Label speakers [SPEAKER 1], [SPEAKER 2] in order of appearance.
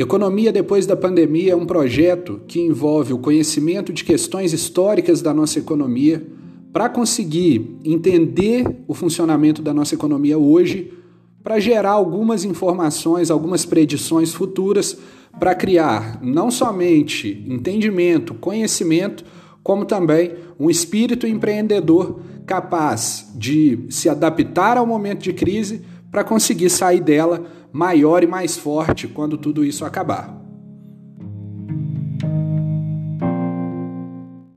[SPEAKER 1] Economia depois da pandemia é um projeto que envolve o conhecimento de questões históricas da nossa economia para conseguir entender o funcionamento da nossa economia hoje, para gerar algumas informações, algumas predições futuras para criar não somente entendimento, conhecimento, como também um espírito empreendedor capaz de se adaptar ao momento de crise para conseguir sair dela maior e mais forte quando tudo isso acabar.